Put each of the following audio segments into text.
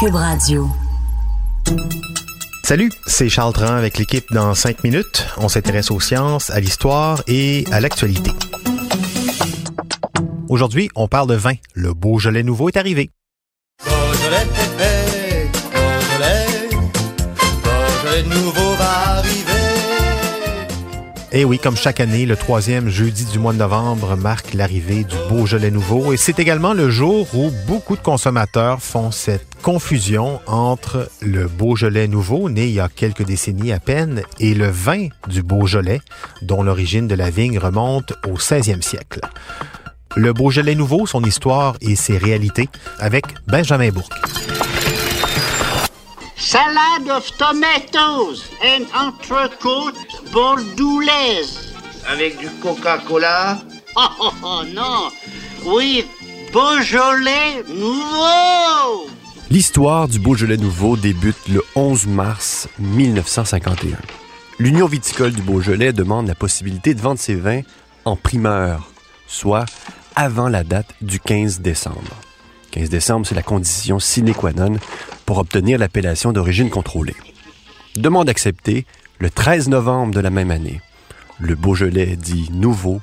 Cube Radio. Salut, c'est Charles Tran avec l'équipe dans 5 minutes. On s'intéresse aux sciences, à l'histoire et à l'actualité. Aujourd'hui, on parle de vin. Le Beaujolais nouveau est arrivé. Beaujolais Beaujolais, Beaujolais nouveau. Et oui, comme chaque année, le troisième jeudi du mois de novembre marque l'arrivée du Beaujolais nouveau et c'est également le jour où beaucoup de consommateurs font cette confusion entre le Beaujolais nouveau, né il y a quelques décennies à peine, et le vin du Beaujolais, dont l'origine de la vigne remonte au 16e siècle. Le Beaujolais nouveau, son histoire et ses réalités, avec Benjamin Bourque. Salad of tomatoes and entrecôte bordoulaise. Avec du Coca-Cola, Oh, oh, oh, non. Oui, Beaujolais nouveau. L'histoire du Beaujolais nouveau débute le 11 mars 1951. L'Union viticole du Beaujolais demande la possibilité de vendre ses vins en primeur, soit avant la date du 15 décembre. 15 décembre, c'est la condition sine qua non pour obtenir l'appellation d'origine contrôlée. Demande acceptée le 13 novembre de la même année. Le Beaujolais dit nouveau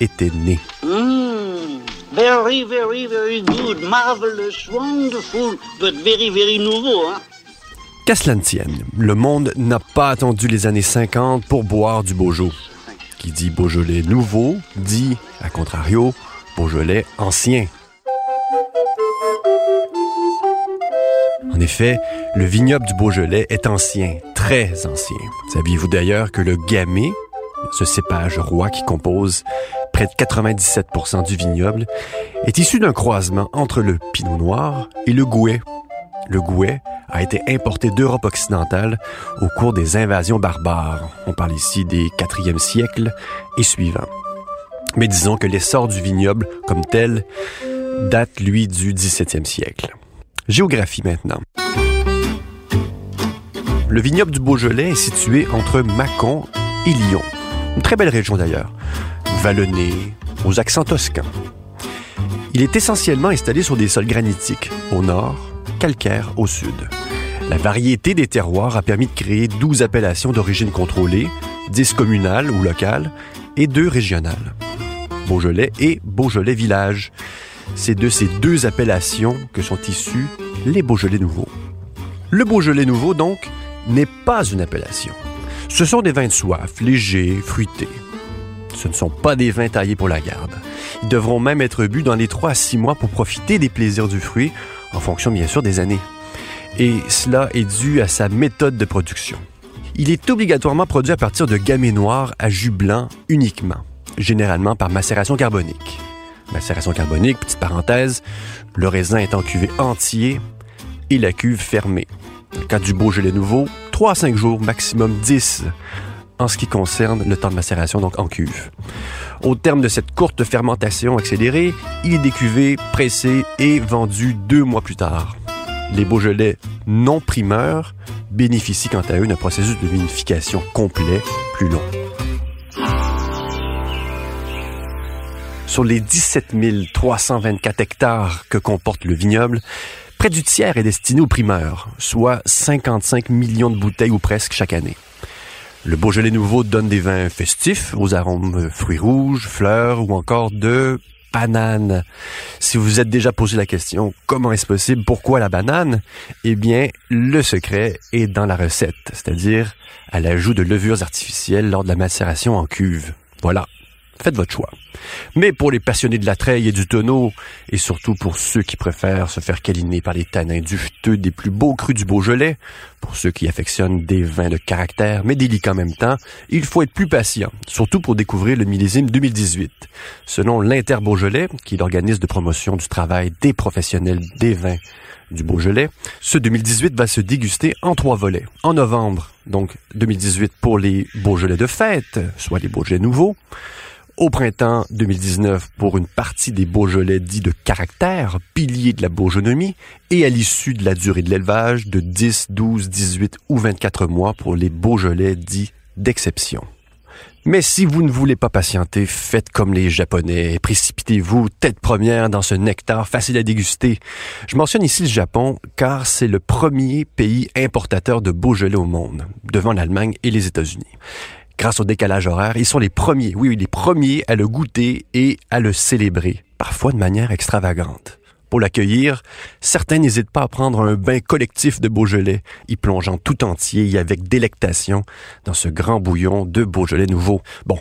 était né. Mmm, very, very, very good, marvelous, wonderful, but very, very nouveau, hein. Qu'à cela ne tienne, le monde n'a pas attendu les années 50 pour boire du Beaujolais. Qui dit Beaujolais nouveau dit, à contrario, Beaujolais ancien. En effet, le vignoble du Beaujolais est ancien, très ancien. Saviez-vous d'ailleurs que le gamay, ce cépage roi qui compose près de 97% du vignoble, est issu d'un croisement entre le pinot noir et le gouais. Le gouais a été importé d'Europe occidentale au cours des invasions barbares. On parle ici des 4e siècles et suivants. Mais disons que l'essor du vignoble comme tel date, lui, du 17e siècle. Géographie maintenant. Le vignoble du Beaujolais est situé entre Mâcon et Lyon. Une très belle région d'ailleurs, vallonnée, aux accents toscans. Il est essentiellement installé sur des sols granitiques au nord, calcaire au sud. La variété des terroirs a permis de créer 12 appellations d'origine contrôlée, 10 communales ou locales et 2 régionales. Beaujolais et Beaujolais Village. C'est de ces deux appellations que sont issus les Beaujolais nouveaux. Le Beaujolais nouveau, donc, n'est pas une appellation. Ce sont des vins de soif, légers, fruités. Ce ne sont pas des vins taillés pour la garde. Ils devront même être bu dans les 3 à 6 mois pour profiter des plaisirs du fruit, en fonction bien sûr des années. Et cela est dû à sa méthode de production. Il est obligatoirement produit à partir de gamay noir à jus blanc uniquement, généralement par macération carbonique. Macération carbonique, petite parenthèse, le raisin est en cuvée entier et la cuve fermée. Dans du Beaujolais nouveau, 3 à 5 jours, maximum 10 en ce qui concerne le temps de macération, donc en cuve. Au terme de cette courte fermentation accélérée, il est décuvé, pressé et vendu deux mois plus tard. Les Beaujolais non primeurs bénéficient quant à eux d'un processus de vinification complet plus long. Sur les 17 324 hectares que comporte le vignoble, près du tiers est destiné aux primeurs, soit 55 millions de bouteilles ou presque chaque année. Le Beaujolais nouveau donne des vins festifs aux arômes fruits rouges, fleurs ou encore de banane. Si vous vous êtes déjà posé la question comment est-ce possible, pourquoi la banane? Eh bien, le secret est dans la recette, c'est-à-dire à, l'ajout de levures artificielles lors de la macération en cuve. Voilà. Faites votre choix. Mais pour les passionnés de la treille et du tonneau, et surtout pour ceux qui préfèrent se faire câliner par les tanins dufteux des plus beaux crus du Beaujolais, pour ceux qui affectionnent des vins de caractère mais délicats en même temps, il faut être plus patient, surtout pour découvrir le millésime 2018. Selon l'Inter Beaujolais, qui est l'organisme de promotion du travail des professionnels des vins du Beaujolais. Ce 2018 va se déguster en trois volets. En novembre, donc 2018 pour les Beaujolais de fête, soit les Beaujolais nouveaux. Au printemps 2019 pour une partie des Beaujolais dits de caractère, piliers de la bourgeonomie, et à l'issue de la durée de l'élevage de 10, 12, 18 ou 24 mois pour les Beaujolais dits d'exception. Mais si vous ne voulez pas patienter, faites comme les Japonais précipitez-vous tête première dans ce nectar facile à déguster. Je mentionne ici le Japon car c'est le premier pays importateur de Beaujolais au monde, devant l'Allemagne et les États-Unis. Grâce au décalage horaire, ils sont les premiers, oui, oui, les premiers à le goûter et à le célébrer, parfois de manière extravagante. Pour l'accueillir, certains n'hésitent pas à prendre un bain collectif de Beaujolais, y plongeant tout entier et avec délectation dans ce grand bouillon de Beaujolais nouveau. Bon,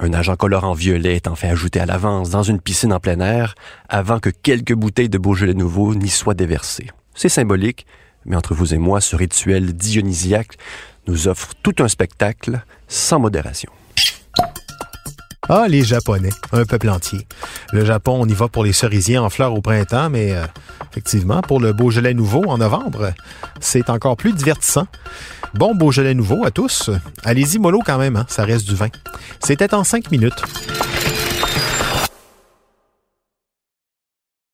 un agent colorant violet est enfin ajouté à l'avance dans une piscine en plein air avant que quelques bouteilles de Beaujolais nouveau n'y soient déversées. C'est symbolique, mais entre vous et moi, ce rituel dionysiaque nous offre tout un spectacle sans modération. Ah, les Japonais, un peuple entier. Le Japon, on y va pour les cerisiers en fleurs au printemps, mais euh, effectivement, pour le Beaujolais nouveau en novembre, c'est encore plus divertissant. Bon Beaujolais nouveau à tous. Allez-y mollo quand même, hein, ça reste du vin. C'était en cinq minutes.